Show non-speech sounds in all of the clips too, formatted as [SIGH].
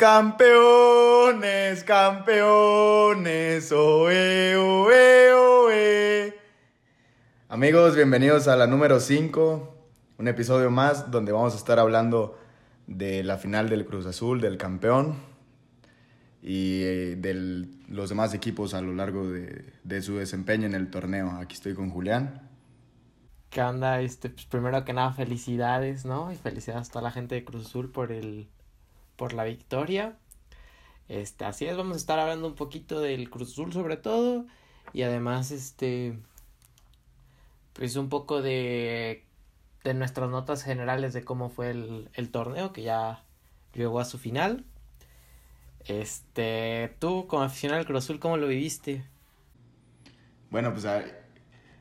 Campeones, campeones, oe, oe, oe. Amigos, bienvenidos a la número 5, un episodio más donde vamos a estar hablando de la final del Cruz Azul, del campeón y eh, de los demás equipos a lo largo de, de, su desempeño en el torneo. Aquí estoy con Julián. ¿Qué onda? Este, pues primero que nada, felicidades, ¿no? Y felicidades a toda la gente de Cruz Azul por el por la victoria. Este, así es, vamos a estar hablando un poquito del Cruz Azul sobre todo y además este pues un poco de de nuestras notas generales de cómo fue el, el torneo que ya llegó a su final. Este, tú como aficionado al Cruz Azul, ¿cómo lo viviste? Bueno, pues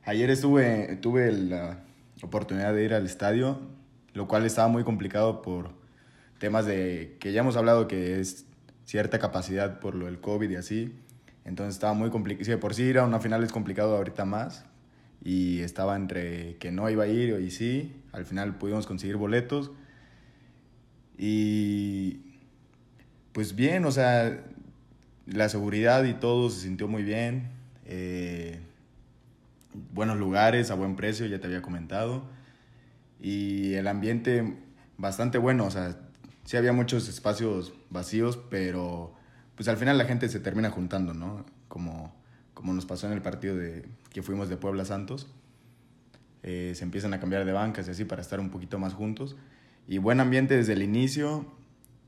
ayer estuve, tuve la oportunidad de ir al estadio, lo cual estaba muy complicado por temas de que ya hemos hablado que es cierta capacidad por lo del COVID y así. Entonces estaba muy complicado. Si de por sí ir a una final es complicado ahorita más. Y estaba entre que no iba a ir y sí. Al final pudimos conseguir boletos. Y pues bien, o sea, la seguridad y todo se sintió muy bien. Eh, buenos lugares, a buen precio, ya te había comentado. Y el ambiente bastante bueno, o sea, sí había muchos espacios vacíos, pero pues al final la gente se termina juntando, ¿no? Como, como nos pasó en el partido de, que fuimos de Puebla Santos. Eh, se empiezan a cambiar de bancas y así para estar un poquito más juntos. Y buen ambiente desde el inicio.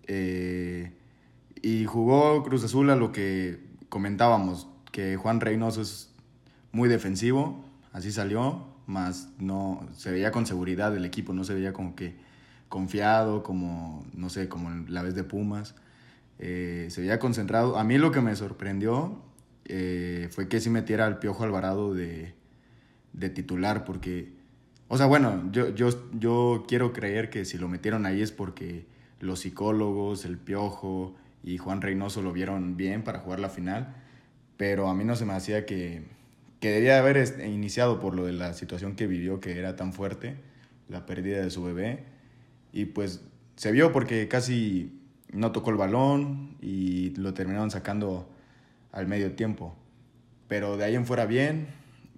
Eh, y jugó Cruz Azul a lo que comentábamos, que Juan Reynoso es muy defensivo, así salió, más no se veía con seguridad el equipo, no se veía como que confiado, como, no sé, como la vez de Pumas. Eh, se veía concentrado. A mí lo que me sorprendió eh, fue que sí metiera al Piojo Alvarado de, de titular, porque, o sea, bueno, yo, yo, yo quiero creer que si lo metieron ahí es porque los psicólogos, el Piojo y Juan Reynoso lo vieron bien para jugar la final, pero a mí no se me hacía que, que debía haber iniciado por lo de la situación que vivió, que era tan fuerte, la pérdida de su bebé y pues se vio porque casi no tocó el balón y lo terminaron sacando al medio tiempo. Pero de ahí en fuera bien,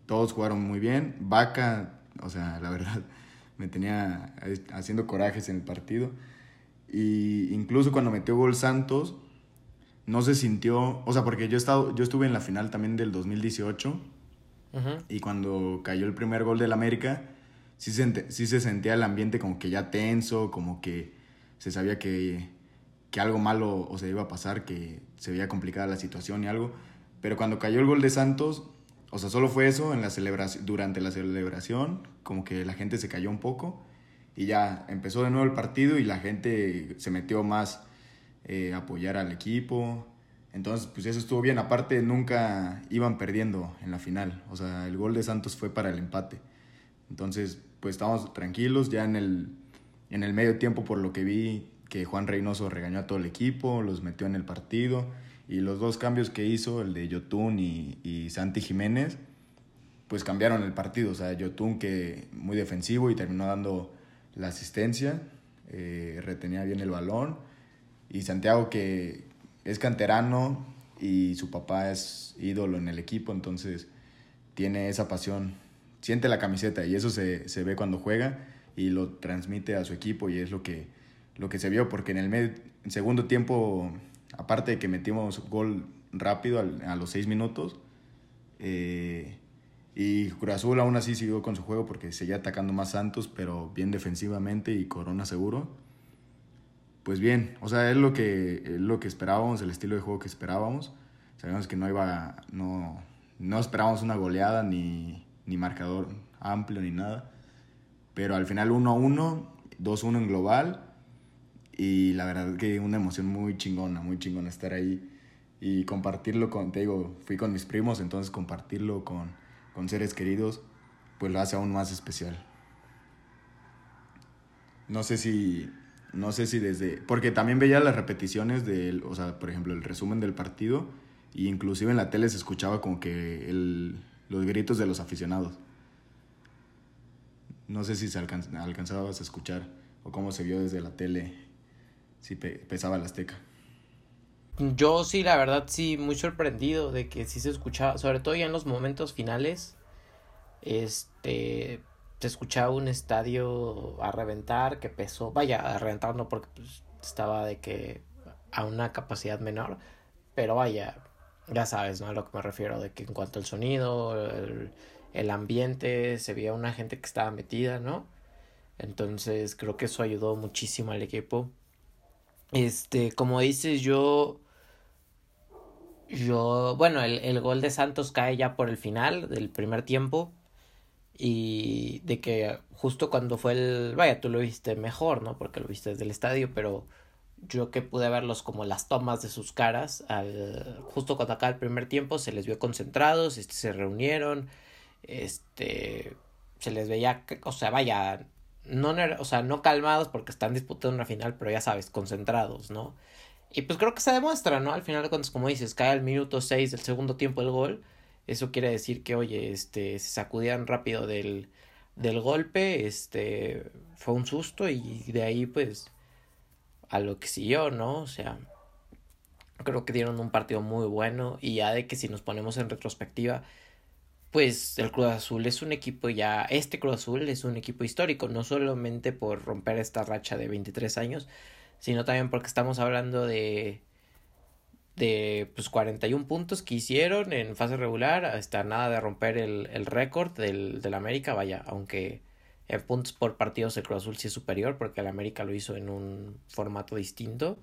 todos jugaron muy bien. Vaca, o sea, la verdad, [LAUGHS] me tenía haciendo corajes en el partido. Y incluso cuando metió gol Santos, no se sintió, o sea, porque yo, he estado, yo estuve en la final también del 2018 y cuando cayó el primer gol del América, sí se, sí se sentía el ambiente como que ya tenso, como que se sabía que, que algo malo o se iba a pasar, que se veía complicada la situación y algo. Pero cuando cayó el gol de Santos, o sea, solo fue eso en la celebración, durante la celebración, como que la gente se cayó un poco y ya empezó de nuevo el partido y la gente se metió más eh, a apoyar al equipo. Entonces, pues eso estuvo bien. Aparte, nunca iban perdiendo en la final. O sea, el gol de Santos fue para el empate. Entonces, pues estábamos tranquilos ya en el, en el medio tiempo por lo que vi que Juan Reynoso regañó a todo el equipo, los metió en el partido y los dos cambios que hizo, el de Yotun y, y Santi Jiménez, pues cambiaron el partido. O sea, Yotun que muy defensivo y terminó dando la asistencia, eh, retenía bien el balón y Santiago que es canterano y su papá es ídolo en el equipo, entonces tiene esa pasión siente la camiseta y eso se, se, ve cuando juega y lo transmite a su equipo y es lo que, lo que se vio porque en el segundo tiempo, aparte de que metimos gol rápido a los seis minutos, eh, y Cruz aún así siguió con su juego porque seguía atacando más Santos, pero bien defensivamente y Corona seguro. Pues bien, o sea, es lo que, lo que esperábamos, el estilo de juego que esperábamos. Sabíamos que no iba, no, no esperábamos una goleada ni, ni marcador amplio ni nada. Pero al final 1-1, 2-1 en global. Y la verdad que una emoción muy chingona, muy chingona estar ahí y compartirlo con, te digo, fui con mis primos, entonces compartirlo con, con seres queridos, pues lo hace aún más especial. No sé si, no sé si desde, porque también veía las repeticiones del, o sea, por ejemplo, el resumen del partido, e inclusive en la tele se escuchaba como que el, los gritos de los aficionados. No sé si se alcanz alcanzabas a escuchar o cómo se vio desde la tele, si pe pesaba la azteca. yo sí, la verdad, sí, muy sorprendido de que sí se escuchaba, sobre todo ya en los momentos finales, este, se escuchaba un estadio a reventar que pesó, vaya, a reventar no porque pues, estaba de que a una capacidad menor, pero vaya, ya sabes, ¿no? A lo que me refiero, de que en cuanto al sonido, el, ambiente, se veía una gente que estaba metida, ¿no? Entonces creo que eso ayudó muchísimo al equipo. Este, como dices, yo. Yo. Bueno, el, el gol de Santos cae ya por el final del primer tiempo. Y de que justo cuando fue el. Vaya, tú lo viste mejor, ¿no? Porque lo viste desde el estadio, pero yo que pude verlos como las tomas de sus caras. Al, justo cuando acaba el primer tiempo se les vio concentrados, este, se reunieron. Este. Se les veía. O sea, vaya no, o sea, no calmados porque están disputando una final, pero ya sabes, concentrados, ¿no? Y pues creo que se demuestra, ¿no? Al final de cuentas, como dices, cae al minuto 6 del segundo tiempo el gol. Eso quiere decir que, oye, este, se sacudían rápido del, del golpe, este, fue un susto y de ahí, pues, a lo que siguió, ¿no? O sea, creo que dieron un partido muy bueno y ya de que si nos ponemos en retrospectiva, pues el Cruz Azul es un equipo ya, este Cruz Azul es un equipo histórico, no solamente por romper esta racha de 23 años, sino también porque estamos hablando de de pues 41 puntos que hicieron en fase regular, hasta nada de romper el, el récord del, del América, vaya, aunque en puntos por partidos el Cruz Azul sí es superior porque el América lo hizo en un formato distinto.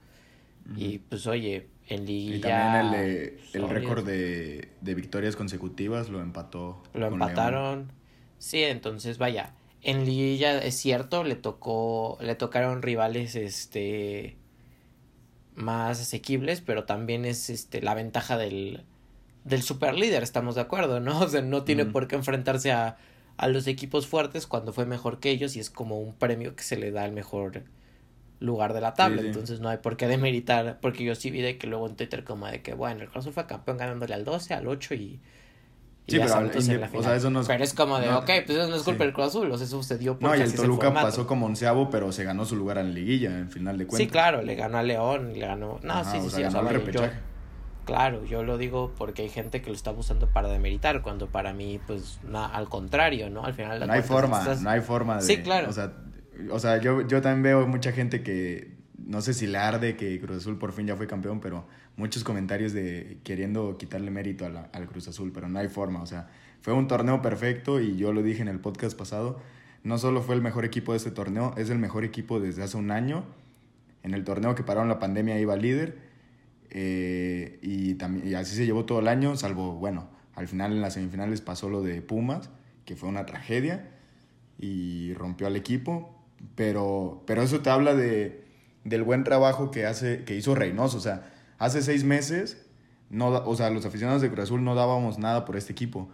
Y pues oye, en liguilla. Y también el, el récord de, de, victorias consecutivas lo empató. Lo empataron. Sí, entonces vaya. En liguilla es cierto, le tocó. Le tocaron rivales este más asequibles, pero también es este la ventaja del, del super líder, estamos de acuerdo, ¿no? [LAUGHS] O sea, no tiene por qué enfrentarse a, a los equipos fuertes cuando fue mejor que ellos y es como un premio que se le da al mejor lugar de la tabla, entonces no hay por qué demeritar, porque yo sí vi de que luego en Twitter como de que, bueno, el Cruz fue campeón ganándole al 12, al 8 y... sí, pero, en la. O sea, eso no es, pero es como de, ok, pues eso no es culpa del Cruz Azul, o sea, eso sucedió porque No, y el Toluca pasó como onceavo, pero se ganó su lugar en la liguilla, en final de cuentas. Sí, claro, le ganó a León, le ganó... No, sí, sí, sí, o sea, Claro, yo lo digo porque hay gente que lo está usando para demeritar, cuando para mí, pues, al contrario, ¿no? Al final... No hay forma, no hay forma de... Sí, claro. O sea, o sea, yo, yo también veo mucha gente que, no sé si le arde que Cruz Azul por fin ya fue campeón, pero muchos comentarios de queriendo quitarle mérito a al Cruz Azul, pero no hay forma, o sea, fue un torneo perfecto y yo lo dije en el podcast pasado, no solo fue el mejor equipo de este torneo, es el mejor equipo desde hace un año. En el torneo que pararon la pandemia iba líder eh, y, también, así se llevó todo el año, salvo, bueno, al final en las semifinales pasó lo de Pumas, que fue una tragedia y rompió al equipo, pero, pero eso te habla de, del buen trabajo que, hace, que hizo Reynoso. O sea, hace seis meses, no, o sea, los aficionados de Cruz Azul no dábamos nada por este equipo.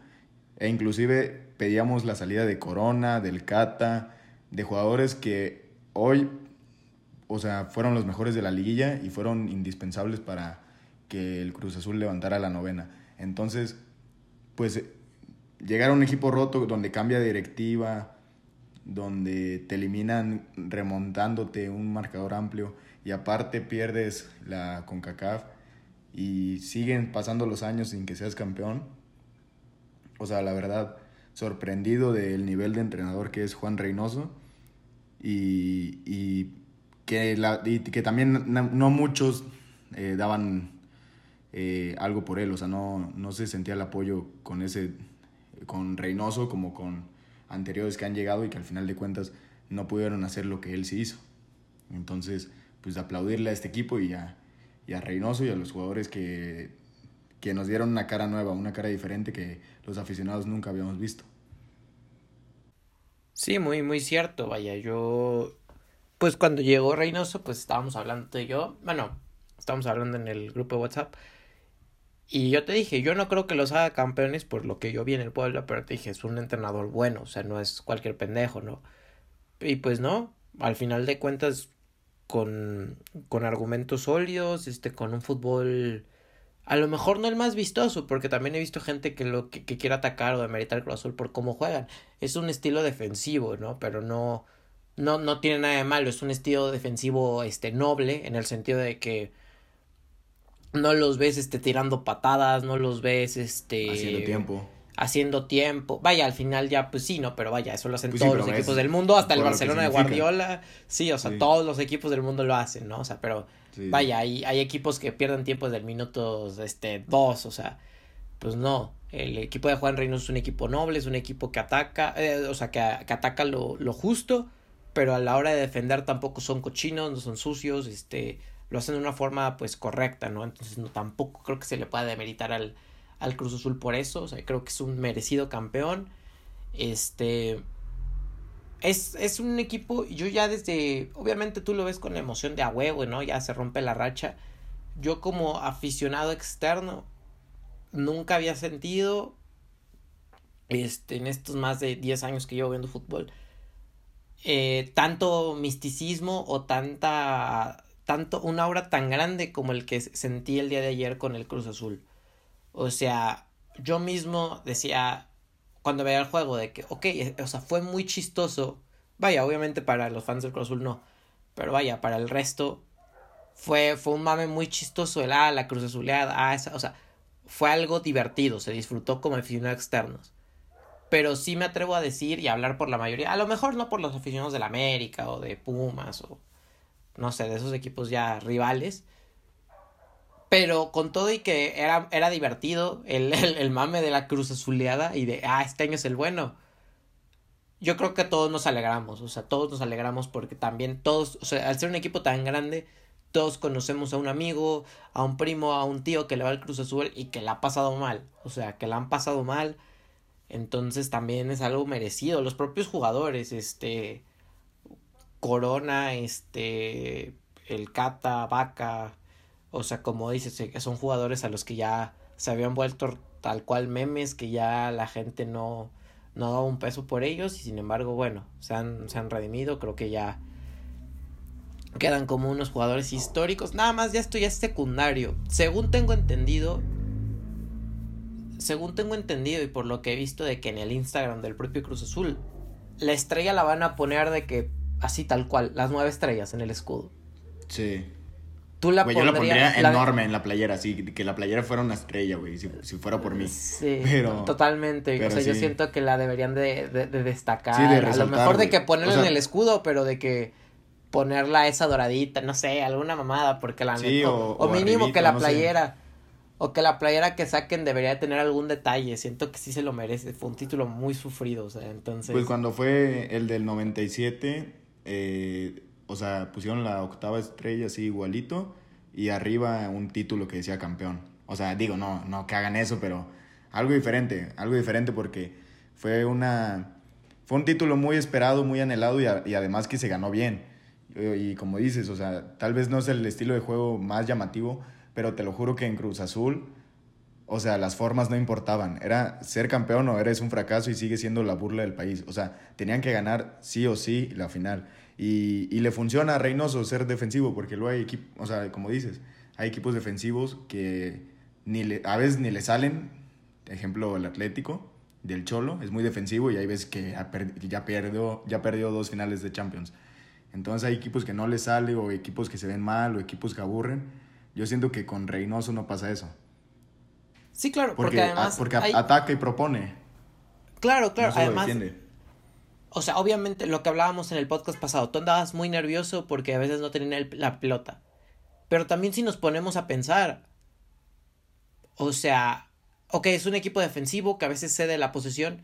E inclusive pedíamos la salida de Corona, del Cata, de jugadores que hoy, o sea, fueron los mejores de la liguilla y fueron indispensables para que el Cruz Azul levantara la novena. Entonces, pues llegar a un equipo roto donde cambia directiva, donde te eliminan remontándote un marcador amplio y aparte pierdes la CONCACAF y siguen pasando los años sin que seas campeón. O sea, la verdad, sorprendido del nivel de entrenador que es Juan Reynoso y, que, la, que también no, muchos eh, daban eh, algo por él, o sea, no, no se sentía el apoyo con ese, con Reynoso como con anteriores que han llegado y que al final de cuentas no pudieron hacer lo que él sí hizo. Entonces, pues aplaudirle a este equipo y a, y a Reynoso y a los jugadores que, que nos dieron una cara nueva, una cara diferente que los aficionados nunca habíamos visto. Sí, muy, muy cierto, vaya, yo, pues cuando llegó Reynoso, pues estábamos hablando de yo, bueno, estábamos hablando en el grupo de WhatsApp y yo te dije, yo no creo que los haga campeones por lo que yo vi en el pueblo, pero te dije, es un entrenador bueno, o sea, no es cualquier pendejo, ¿no? Y pues no, al final de cuentas, con, con argumentos sólidos, este, con un fútbol, a lo mejor no el más vistoso, porque también he visto gente que lo que, quiere atacar o demeritar el Cruz Azul por cómo juegan. Es un estilo defensivo, ¿no? Pero no, no, no tiene nada de malo, es un estilo defensivo, este, noble, en el sentido de que no los ves este tirando patadas, no los ves este haciendo tiempo. Haciendo tiempo. Vaya, al final ya pues sí, no, pero vaya, eso lo hacen pues todos los equipos del mundo, hasta el Barcelona de Guardiola. Sí, o sea, todos los equipos del mundo lo hacen, ¿no? O sea, pero vaya, hay, hay equipos que pierden tiempo desde el minuto este dos, o sea, pues no. El equipo de Juan Reynoso es un equipo noble, es un equipo que ataca, eh, o sea, que, que ataca lo, lo justo, pero a la hora de defender tampoco son cochinos, no son sucios, este, lo hacen de una forma pues correcta, ¿no? Entonces no tampoco creo que se le pueda demeritar al, al Cruz Azul por eso, o sea, creo que es un merecido campeón. Este es, es un equipo, yo ya desde, obviamente tú lo ves con la emoción de a huevo, ¿no? Ya se rompe la racha. Yo como aficionado externo nunca había sentido este en estos más de 10 años que llevo viendo fútbol eh, tanto misticismo o tanta tanto, una aura tan grande como el que sentí el día de ayer con el Cruz Azul. O sea, yo mismo decía, cuando veía el juego, de que, ok, eh, o sea, fue muy chistoso. Vaya, obviamente para los fans del Cruz Azul no. Pero vaya, para el resto fue, fue un mame muy chistoso el, ah, la Cruz Azuleada, ah, esa, o sea, fue algo divertido, se disfrutó como aficionados externos. Pero sí me atrevo a decir y a hablar por la mayoría, a lo mejor no por los aficionados del América o de Pumas o no sé, de esos equipos ya rivales. Pero con todo y que era, era divertido [LAUGHS] el, el, mame de la cruz azuleada y de, ah, este año es el bueno. Yo creo que todos nos alegramos, o sea, todos nos alegramos porque también todos, o sea, al ser un equipo tan grande, todos conocemos a un amigo, a un primo, a un tío que le va al Cruz Azul y que la ha pasado mal, o sea, que la han pasado mal. Entonces también es algo merecido. Los propios jugadores, este, Corona, este, el Cata, Vaca, o sea, como dices, son jugadores a los que ya se habían vuelto tal cual memes, que ya la gente no, no daba un peso por ellos y sin embargo, bueno, se han, se han redimido, creo que ya quedan como unos jugadores históricos, nada más ya esto ya es secundario, según tengo entendido, según tengo entendido y por lo que he visto de que en el Instagram del propio Cruz Azul, la estrella la van a poner de que así tal cual, las nueve estrellas en el escudo. Sí. Tú la Yo la pondría enorme en la playera, así, que la playera fuera una estrella, güey, si, fuera por mí. Sí, pero, totalmente. o sea, yo siento que la deberían de, de, destacar. Sí, de A lo mejor de que ponerla en el escudo, pero de que ponerla esa doradita, no sé, alguna mamada, porque la sí, o, o, mínimo que la playera. O que la playera que saquen debería tener algún detalle. Siento que sí se lo merece. Fue un título muy sufrido, o sea, entonces... Pues cuando fue el del 97, eh, o sea, pusieron la octava estrella así igualito y arriba un título que decía campeón. O sea, digo, no, no que hagan eso, pero algo diferente, algo diferente porque fue una... Fue un título muy esperado, muy anhelado y, además que se ganó bien. Y, y, como dices, o sea, tal vez no es el estilo de juego más llamativo, pero te lo juro que en Cruz Azul, o sea, las formas no importaban. Era ser campeón o eres un fracaso y sigue siendo la burla del país. O sea, tenían que ganar sí o sí la final. Y, y le funciona a Reynoso ser defensivo, porque luego hay equipos, o sea, como dices, hay equipos defensivos que ni le, a veces ni le salen. Ejemplo, el Atlético del Cholo es muy defensivo y hay veces que ya, ya, perdió, ya perdió dos finales de Champions. Entonces hay equipos que no le sale o equipos que se ven mal o equipos que aburren. Yo siento que con Reynoso no pasa eso. Sí, claro, porque, además. porque ataca y propone. Claro, claro, además. O sea, obviamente lo que hablábamos en el podcast pasado, tú andabas muy nervioso porque a veces no tenían la pelota. Pero también si nos ponemos a pensar, o sea, ok, es un equipo defensivo que a veces cede la posesión,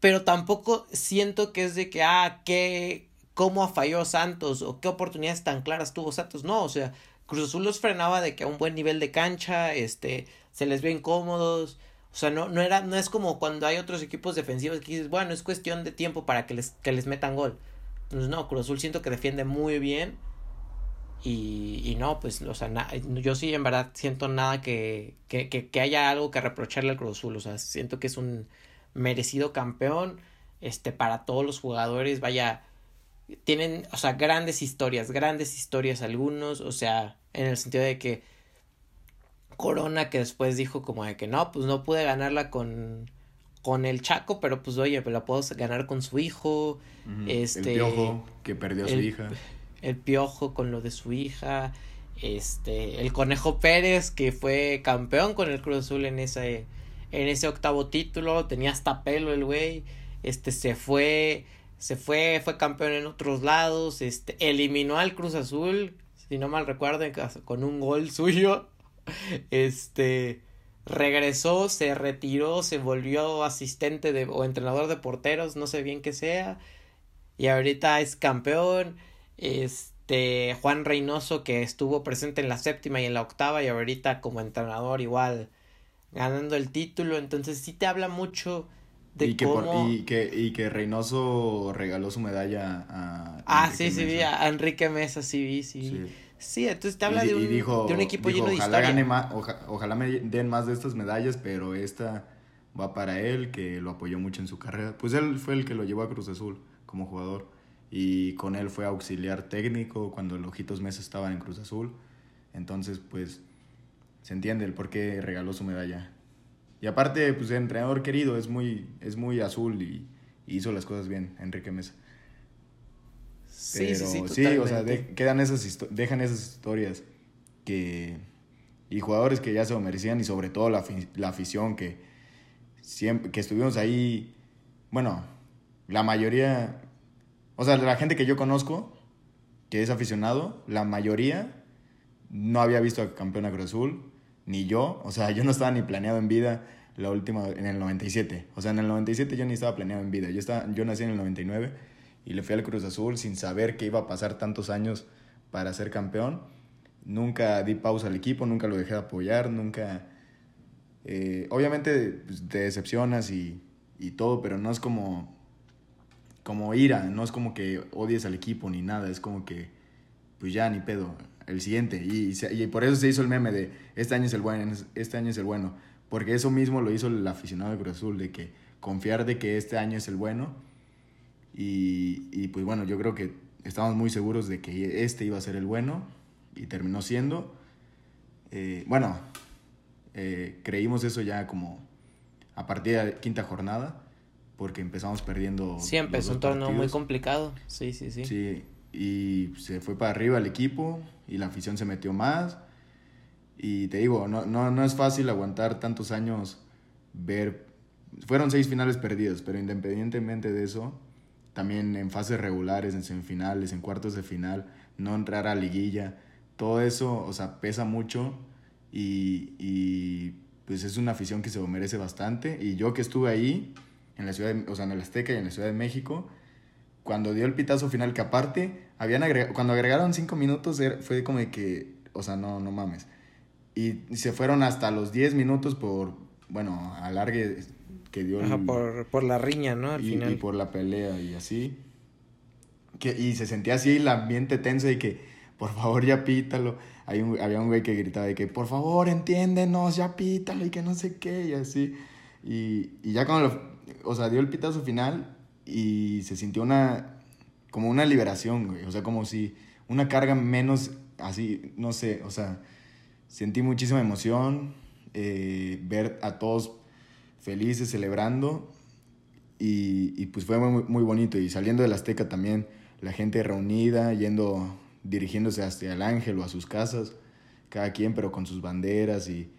pero tampoco siento que es de que, ah, qué, cómo falló Santos o qué oportunidades tan claras tuvo Santos. No, o sea, Cruz Azul los frenaba de que a un buen nivel de cancha, este, se les ve incómodos. O sea, no, no, era, no es como cuando hay otros equipos defensivos que dices, bueno, es cuestión de tiempo para que les, que les metan gol. Entonces, no, Cruz Azul siento que defiende muy bien. Y, y no, pues, o sea, yo sí en verdad siento nada que, que, que, que, haya algo que reprocharle al Cruz Azul. O sea, siento que es un merecido campeón. Este, para todos los jugadores, vaya, tienen, o sea, grandes historias, grandes historias algunos, o sea, en el sentido de que Corona que después dijo como de que no, pues no pude ganarla con, con el Chaco, pero pues oye, pero la puedo ganar con su hijo. Este. El piojo que perdió a su hija. El piojo con lo de su hija. este, el Conejo Pérez, que fue campeón con el Cruz Azul en ese, en ese octavo título, tenía hasta pelo el güey, este, se fue, se fue, fue campeón en otros lados, este, eliminó al Cruz Azul, si no mal recuerdo, con un gol [LAUGHS] suyo, este, regresó, se retiró, se volvió asistente de, o entrenador de porteros, no sé bien qué sea, y ahorita es campeón, este, Juan Reynoso que estuvo presente en la séptima y en la octava y ahorita como entrenador igual ganando el título, entonces sí te habla mucho de y que cómo... y, que, y que Reynoso regaló su medalla a... Ah, sí, sí, vi, a Enrique Mesa, sí vi, sí. sí. entonces te habla de, un, de un equipo lleno de ojalá Gane más, ojalá me den más de estas medallas, pero esta va para él, que lo apoyó mucho en su carrera. Pues él fue el que lo llevó a Cruz Azul como jugador y con él fue auxiliar técnico cuando el Ojitos Mesa estaba en Cruz Azul. Entonces, pues se entiende el por qué regaló su medalla. Y aparte, pues el entrenador querido es muy, es muy azul y, hizo las cosas bien, Enrique Mesa. Sí, sí, sí, sí, o sea, quedan esas dejan esas historias que y jugadores que ya se lo merecían y sobre todo la, la afición que siempre que estuvimos ahí, bueno, la mayoría, o sea, la gente que yo conozco que es aficionado, la mayoría no había visto a campeón a Cruz Azul, ni yo, o sea, yo no estaba ni planeado en vida la última, en el 97, o sea, en el 97 yo ni estaba planeado en vida, yo, estaba, yo nací en el 99 y le fui al Cruz Azul sin saber que iba a pasar tantos años para ser campeón, nunca di pausa al equipo, nunca lo dejé de apoyar, nunca... Eh, obviamente pues, te decepcionas y, y todo, pero no es como, como ira, no es como que odies al equipo ni nada, es como que, pues ya ni pedo, el siguiente. Y, y, por eso se hizo el meme de este año es el bueno, este año es el bueno. Porque eso mismo lo hizo el aficionado de Cruz Azul, de que confiar de que este año es el bueno. Y, y pues bueno, yo creo que estamos muy seguros de que este iba a ser el bueno y terminó siendo. Eh, bueno, eh, creímos eso ya como a partir de la quinta jornada, porque empezamos perdiendo. Sí, empezó un torneo muy complicado. Sí, sí, sí. Sí, y se fue para arriba el equipo y la afición se metió más. Y te digo, no, no, no es fácil aguantar tantos años ver... Fueron seis finales perdidos, pero independientemente de eso, también en fases regulares, en semifinales, en cuartos de final, no entrar a liguilla, todo eso, o sea, pesa mucho y, y pues es una afición que se merece bastante. Y yo que estuve ahí, en la ciudad, o sea, en el Azteca y en la Ciudad de México, cuando dio el pitazo final, que aparte, habían cuando agregaron cinco minutos, fue como de que, o sea, no, no mames. Y se fueron hasta los 10 minutos por, bueno, alargue que dio. Ajá, por, por, la riña, ¿no? Al y, final. y por la pelea y así. Que, y se sentía así el ambiente tenso y que, por favor, ya pítalo. Hay un, había un güey que gritaba de que, por favor, entiéndenos, ya pítalo y que no sé qué, y así. Y, y ya cuando, lo, o sea, dio el pitazo final y se sintió una, como una liberación, güey. O sea, como si una carga menos, así, no sé, o sea, sentí muchísima emoción, eh, ver a todos felices, celebrando. Y, pues fue muy, muy bonito. Y saliendo del Azteca también, la gente reunida, yendo, dirigiéndose hacia el ángel o a sus casas, cada quien, pero con sus banderas y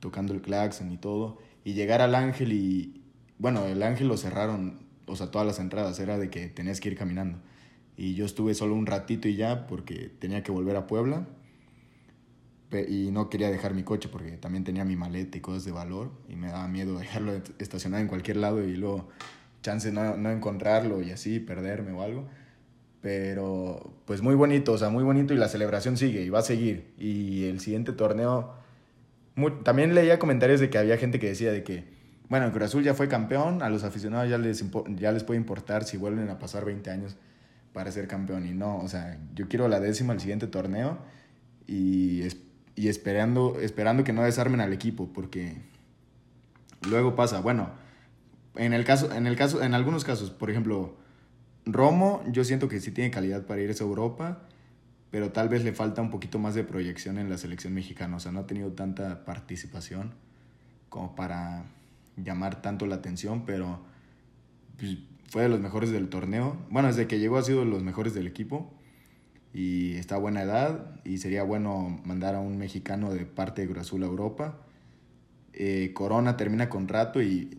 tocando el claxon y todo. Y llegar al ángel y, bueno, el ángel lo cerraron o sea, todas las entradas, era de que tenías que ir caminando. Y yo estuve solo un ratito y ya porque tenía que volver a Puebla y no quería dejar mi coche porque también tenía mi maleta y cosas de valor y me daba miedo [LAUGHS] dejarlo estacionado en cualquier lado y luego chance no, no encontrarlo y así perderme o algo. Pero pues muy bonito, o sea, muy bonito y la celebración sigue y va a seguir. Y el siguiente torneo, también leía comentarios de que había gente que decía de que bueno, el Cruz Azul ya fue campeón, a los aficionados ya les, ya les puede importar si vuelven a pasar 20 años para ser campeón. Y no, o sea, yo quiero la décima al siguiente torneo y, y esperando, esperando que no desarmen al equipo, porque luego pasa, bueno, en el caso, en el caso, en algunos casos, por ejemplo, Romo, yo siento que sí tiene calidad para irse a Europa, pero tal vez le falta un poquito más de proyección en la selección mexicana, o sea, no ha tenido tanta participación como para llamar tanto la atención, pero pues, fue de los mejores del torneo. Bueno, desde que llegó ha sido de los mejores del equipo. y está a buena edad y sería bueno mandar a un mexicano de parte de Cruz a Europa. Eh, Corona termina contrato y,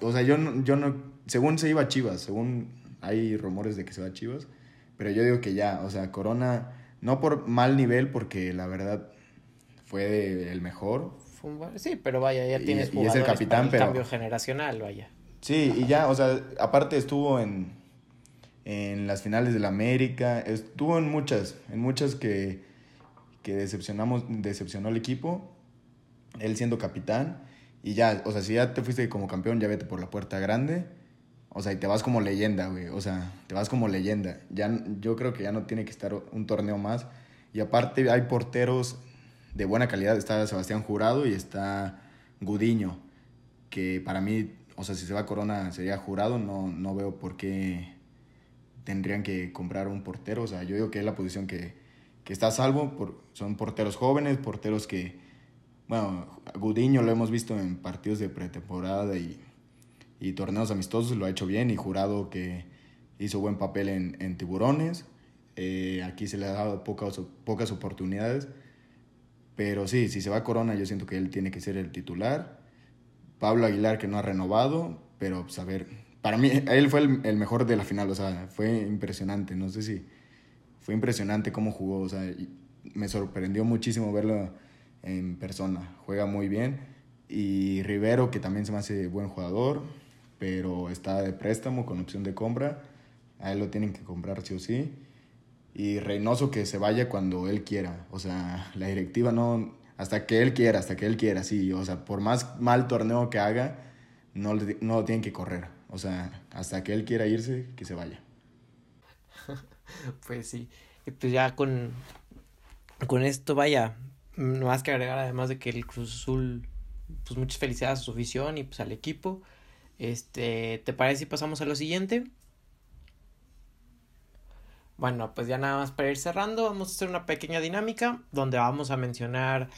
o sea, yo no, yo no, según se iba a Chivas, según hay rumores de que se va a Chivas, pero yo digo que ya, o sea, Corona, no por mal nivel, porque la verdad fue el mejor. Sí, pero vaya, ya tienes y, es el capitán, pero... cambio generacional, vaya. Sí, y ya, o sea, aparte estuvo en, en las finales del América, estuvo en muchas, en muchas que, que decepcionamos, decepcionó el equipo, él siendo capitán, y ya, o sea, si ya te fuiste como campeón, ya vete por la puerta grande, o sea, y te vas como leyenda, güey, o sea, te vas como leyenda, ya, yo creo que ya no tiene que estar un torneo más, y aparte hay porteros de buena calidad, está Sebastián Jurado y está Gudiño, que para mí, o sea, si se va Corona sería Jurado, no, no veo por qué tendrían que comprar un portero. O sea, yo digo que es la posición que, que está a salvo. Por, son porteros jóvenes, porteros que, bueno, Gudiño lo hemos visto en partidos de pretemporada y, y torneos amistosos, lo ha hecho bien y jurado que hizo buen papel en, en Tiburones. Eh, aquí se le ha dado pocas, pocas oportunidades. Pero sí, si se va Corona, yo siento que él tiene que ser el titular. Pablo Aguilar, que no ha renovado, pero pues a ver para mí, él fue el, mejor de la final, o sea, fue impresionante, no sé si fue impresionante cómo jugó, o sea, me sorprendió muchísimo verlo en persona, juega muy bien. Y Rivero, que también se me hace buen jugador, pero está de préstamo con opción de compra, a él lo tienen que comprar sí o sí. Y Reynoso que se vaya cuando él quiera, o sea, la directiva no, hasta que él quiera, hasta que él quiera, sí, o sea, por más mal torneo que haga, no, no lo tienen que correr. O sea, hasta que él quiera irse, que se vaya. [LAUGHS] pues sí. Y pues ya con, con esto, vaya, no más que agregar además de que el Cruz Azul, pues muchas felicidades a su afición y pues al equipo. Este, ¿te parece si pasamos a lo siguiente? Bueno, pues ya nada más para ir cerrando, vamos a hacer una pequeña dinámica donde vamos a mencionar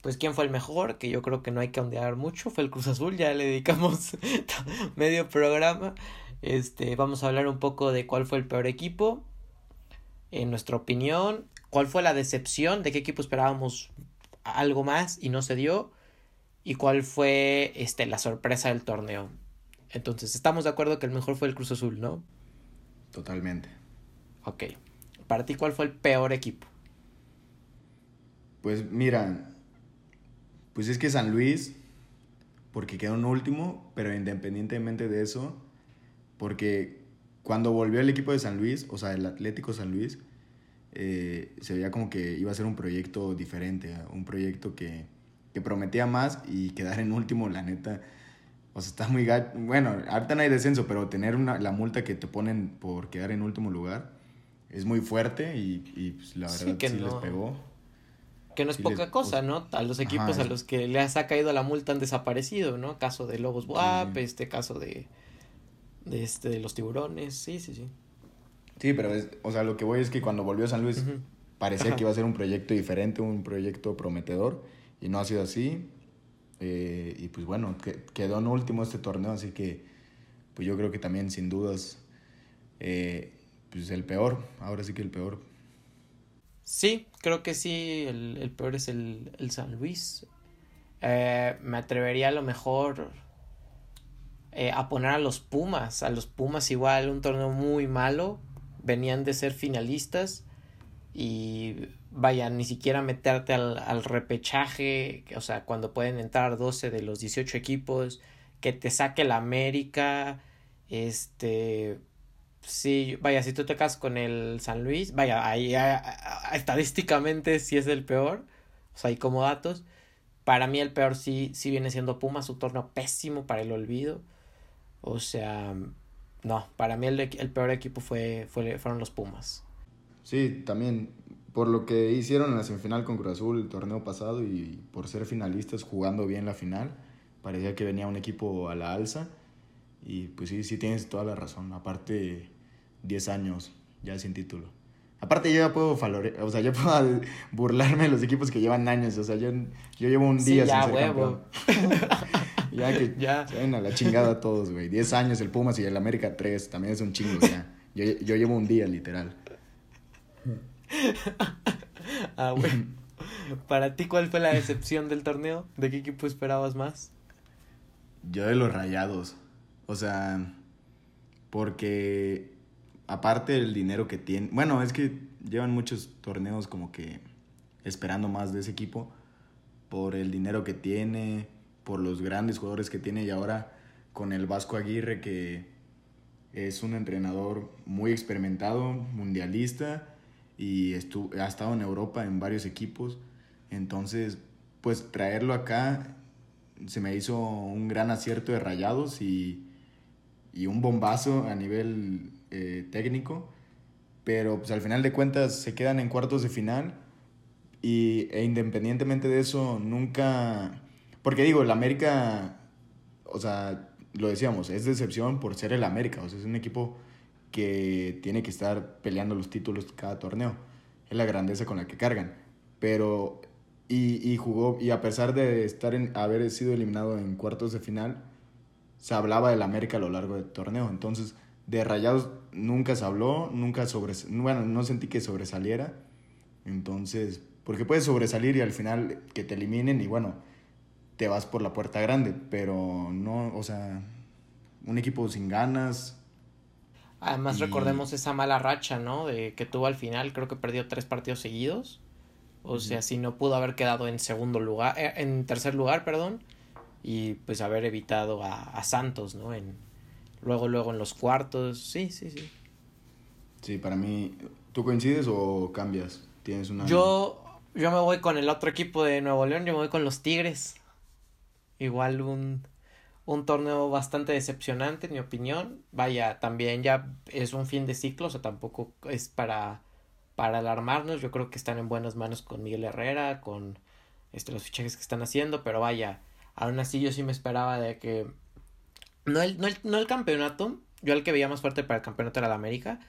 pues quién fue el mejor, que yo creo que no hay que ondear mucho, fue el Cruz Azul, ya le dedicamos [LAUGHS] medio programa. Este, vamos a hablar un poco de cuál fue el peor equipo, en nuestra opinión, cuál fue la decepción, de qué equipo esperábamos algo más y no se dio, y cuál fue este, la sorpresa del torneo. Entonces, estamos de acuerdo que el mejor fue el Cruz Azul, ¿no? Totalmente. Ok. Para ti, ¿cuál fue el peor equipo? Pues mira, pues es que San Luis, porque quedó en último, pero independientemente de eso, porque cuando volvió el equipo de San Luis, o sea, el Atlético San Luis, eh, se veía como que iba a ser un proyecto diferente, un proyecto que, que prometía más y quedar en último, la neta. O sea, está muy. Bueno, ahorita no hay descenso, pero tener una, la multa que te ponen por quedar en último lugar es muy fuerte y, y pues, la verdad sí, les pegó. Que no es poca cosa, ¿no? A los equipos a los que les ha caído la multa han desaparecido, ¿no? Caso de Lobos Buap, este caso de, de, este, de los tiburones, sí, sí, sí. Sí, pero, es, o sea, lo que voy es que cuando volvió San Luis parecía que iba a ser un proyecto diferente, un proyecto prometedor, y no ha sido así. Eh, y pues bueno, quedó en último este torneo, así que pues yo creo que también sin dudas, eh, pues el peor, ahora sí que el peor Sí, creo que sí, el, el peor es el, el San Luis. Eh, me atrevería a lo mejor eh, a poner a los Pumas, a los Pumas igual, un torneo muy malo, venían de ser finalistas y vaya, ni siquiera meterte al, al repechaje, o sea, cuando pueden entrar 12 de los 18 equipos, que te saque la América, este, Sí, vaya, si tú te casas con el San Luis, vaya, ahí estadísticamente sí es el peor, o sea, hay como datos. Para mí el peor sí, sí viene siendo Pumas, su torneo pésimo para el olvido. O sea, no, para mí el, el peor equipo fue, fue, fueron los Pumas. Sí, también por lo que hicieron en la semifinal con Cruz Azul el torneo pasado y por ser finalistas jugando bien la final, parecía que venía un equipo a la alza y pues sí, sí tienes toda la razón. Aparte, 10 años ya sin título. Aparte yo ya puedo o sea, yo [LAUGHS] puedo burlarme de los equipos que llevan años, o sea, yo, yo llevo un día sin ser huevo. [LAUGHS] ya que ya. se ven a la chingada todos, güey. 10 años el Pumas y el América 3, también es un chingo ya. Yo, yo llevo un día, literal. [LAUGHS] ah, bueno. Para ti, ¿cuál fue la decepción del torneo? ¿De qué equipo esperabas más? Yo de los rayados. O sea, porque aparte del dinero que tienen, bueno, es que llevan muchos torneos como que esperando más de ese equipo por el dinero que tiene, por los grandes jugadores que tiene y ahora con el Vasco Aguirre que es un entrenador muy experimentado, mundialista y ha estado en Europa en varios equipos. Entonces, pues traerlo acá se me hizo un gran acierto de rayados y, y un bombazo a nivel eh, técnico. Pero pues al final de cuentas se quedan en cuartos de final y, e independientemente de eso, nunca... Porque digo, el América, o sea, lo decíamos, es decepción por ser el América. O sea, es un equipo que tiene que estar peleando los títulos cada torneo. Es la grandeza con la que cargan. Pero, y, y jugó, y a pesar de estar en, haber sido eliminado en cuartos de final, se hablaba del América a lo largo del torneo. Entonces, de Rayados nunca se habló, nunca sobre, bueno, no sentí que sobresaliera. Entonces, porque puedes sobresalir y al final que te eliminen y bueno, te vas por la puerta grande, pero no, o sea, un equipo sin ganas. Además recordemos esa mala racha, ¿no? De que tuvo al final, creo que perdió tres partidos seguidos. O sea, si no pudo haber quedado en segundo lugar, eh, en tercer lugar, perdón, y pues haber evitado a, a Santos, ¿no? En, luego, luego en los cuartos, sí, sí, sí. Sí, para mí, ¿tú coincides o cambias? ¿Tienes una... Yo, yo me voy con el otro equipo de Nuevo León, yo me voy con los Tigres. Igual un, un torneo bastante decepcionante, en mi opinión. Vaya, también ya es un fin de ciclo, o sea, tampoco es para, para alarmarnos. Yo creo que están en buenas manos con Miguel Herrera, con este, los fichajes que están haciendo, pero vaya, aún así yo sí me esperaba de que... No el, no el, no el campeonato, yo el que veía más fuerte para el campeonato era el América,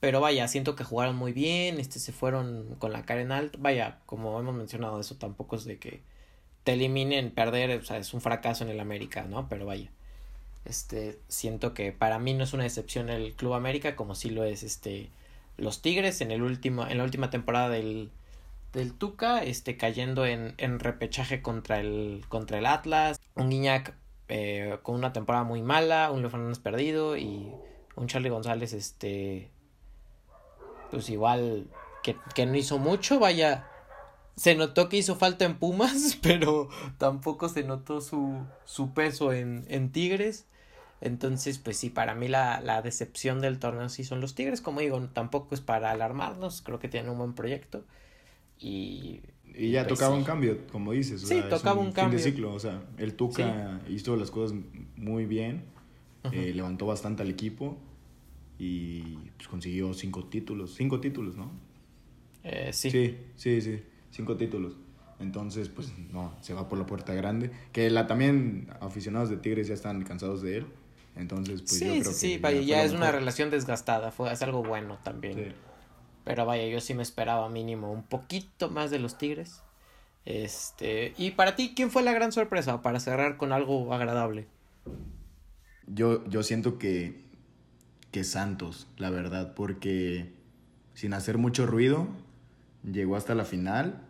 pero vaya, siento que jugaron muy bien, este, se fueron con la cara en alto. Vaya, como hemos mencionado, eso tampoco es de que te eliminen, perder, o sea, es un fracaso en el América, ¿no? Pero vaya, este, siento que para mí no es una decepción el Club América como sí lo es este los Tigres en el último en la última temporada del del Tuca, este cayendo en, en repechaje contra el contra el Atlas, un Guiñac eh, con una temporada muy mala, un Leo Fernández perdido y un Charlie González este pues igual que, que no hizo mucho, vaya se notó que hizo falta en Pumas, [LAUGHS] pero tampoco se notó su, su peso en, en Tigres. Entonces, pues sí, para mí la, la decepción del torneo sí son los Tigres. Como digo, tampoco es para alarmarnos, creo que tienen un buen proyecto. Y, y ya pues, tocaba sí. un cambio, como dices. O sí, sea, tocaba un, un, cambio. Fin de ciclo, o sea, el Tuca sí. hizo las cosas muy bien, eh, levantó bastante al equipo y pues, consiguió cinco títulos. Cinco títulos, ¿no? Eh, sí. Sí, sí, sí cinco títulos. Entonces, pues no, se va por la puerta grande. Que la también aficionados de Tigres ya están cansados de él. Entonces, pues sí, yo creo sí, que sí, ya, ya es una relación desgastada, fue, es algo bueno también. Sí. Pero vaya, yo sí me esperaba mínimo un poquito más de los Tigres. Este, y para ti, ¿quién fue la gran sorpresa para cerrar con algo agradable? Yo, yo siento que, que Santos, la verdad, porque sin hacer mucho ruido, llegó hasta la final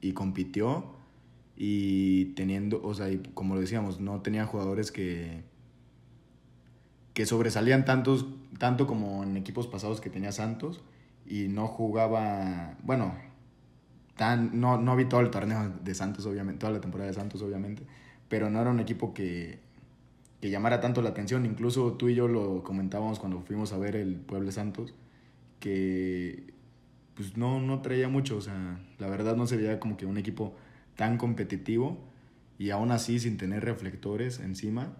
y compitió y teniendo, o sea, y como lo decíamos, no tenía jugadores que que sobresalían tantos tanto como en equipos pasados que tenía Santos y no jugaba, bueno, tan no no vi todo el torneo de Santos obviamente, toda la temporada de Santos obviamente, pero no era un equipo que que llamara tanto la atención, incluso tú y yo lo comentábamos cuando fuimos a ver el Pueblo Santos que pues no, no traía mucho, o sea, la verdad no se veía como que un equipo tan competitivo y aún así sin tener reflectores encima,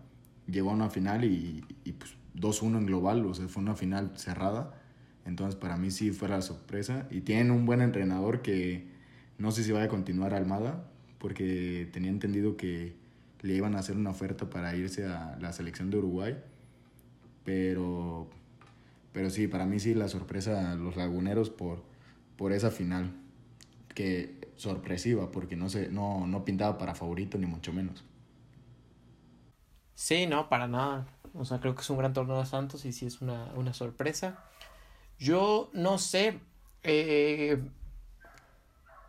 llegó a una final y, y pues 2-1 en global, o sea, fue una final cerrada, entonces para mí sí fue la sorpresa y tienen un buen entrenador que no sé si vaya a continuar Almada, porque tenía entendido que le iban a hacer una oferta para irse a la selección de Uruguay, pero, pero sí, para mí sí la sorpresa los laguneros por por esa final que sorpresiva porque no se no, no pintaba para favorito ni mucho menos. Sí, no, para nada. O sea, creo que es un gran torneo de Santos y sí es una, una sorpresa. Yo no sé, Eh,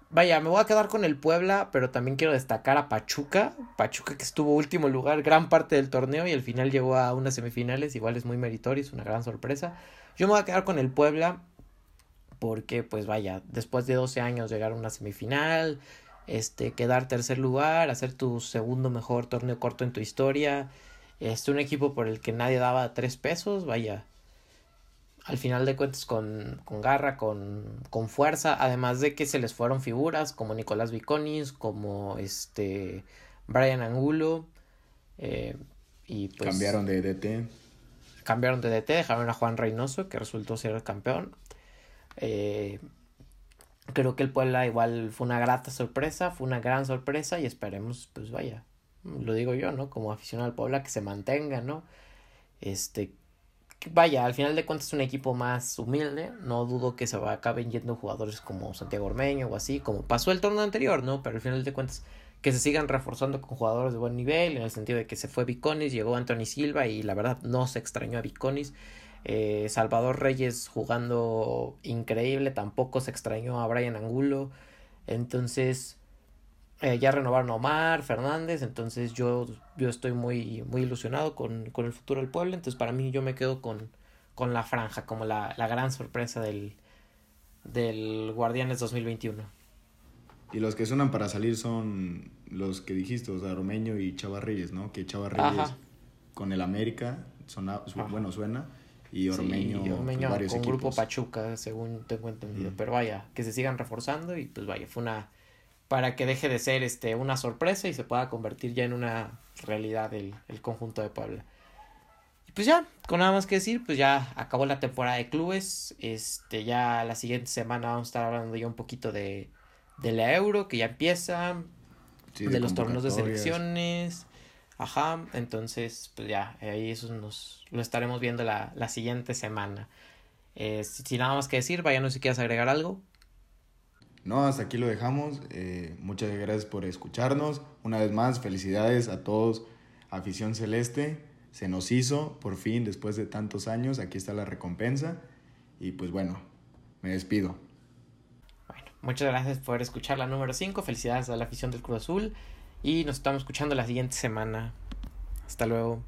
vaya, me voy a quedar con el Puebla, pero también quiero destacar a Pachuca. Pachuca que estuvo último lugar gran parte del torneo y al final llegó a unas semifinales, igual es muy meritorio, es una gran sorpresa. Yo me voy a quedar con el Puebla porque pues vaya, después de 12 años llegar a una semifinal, este, quedar tercer lugar, hacer tu segundo mejor torneo corto en tu historia, este, un equipo por el que nadie daba tres pesos, vaya, al final de cuentas con, con garra, con, con, fuerza, además de que se les fueron figuras como Nicolás Viconis, como este Brian Angulo, eh, y pues... Cambiaron de DT. Cambiaron de DT, dejaron a Juan Reynoso, que resultó ser el campeón. Eh, creo que el Puebla igual fue una grata sorpresa, fue una gran sorpresa y esperemos, pues vaya, lo digo yo, ¿no? Como aficionado al Puebla, que se mantenga, ¿no? Este, vaya, al final de cuentas es un equipo más humilde, no dudo que se acaben yendo jugadores como Santiago Ormeño o así, como pasó el torneo anterior, ¿no? Pero al final de cuentas que se sigan reforzando con jugadores de buen nivel, en el sentido de que se fue Viconis, llegó Anthony Silva y la verdad no se extrañó a Viconis. Eh, Salvador Reyes jugando increíble, tampoco se extrañó a Brian Angulo. Entonces, eh, ya renovaron a Omar Fernández, entonces yo, yo estoy muy, muy ilusionado con, con el futuro del pueblo. Entonces, para mí, yo me quedo con, con la franja, como la, la gran sorpresa del, del Guardianes 2021. Y los que suenan para salir son los que dijiste, o sea, Romeño y Chava Reyes, ¿no? Que Chava Reyes con el América, bueno, suena y Ormeño, pues, con Grupo Pachuca, según tengo entendido. Pero vaya, que se sigan reforzando y pues vaya, fue una para que deje de ser este una sorpresa y se pueda convertir ya en una realidad el, el conjunto de Puebla. Y pues ya, con nada más que decir, pues ya acabó la temporada de clubes. Este, ya la siguiente semana vamos a estar hablando ya un poquito de, de la Euro, que ya empieza, de los torneos de selecciones Ajá, entonces, pues ya, ahí eso nos lo estaremos viendo la, la siguiente semana. Eh, sin nada más que decir, vaya, si quieres agregar algo. No, hasta aquí lo dejamos. Eh, muchas gracias por escucharnos. Una vez más, felicidades a todos, afición celeste. Se nos hizo, por fin, después de tantos años. Aquí está la recompensa. Y pues bueno, me despido. Bueno, muchas gracias por escuchar la número 5. Felicidades a la afición del Cruz Azul. Y nos estamos escuchando la siguiente semana. Hasta luego.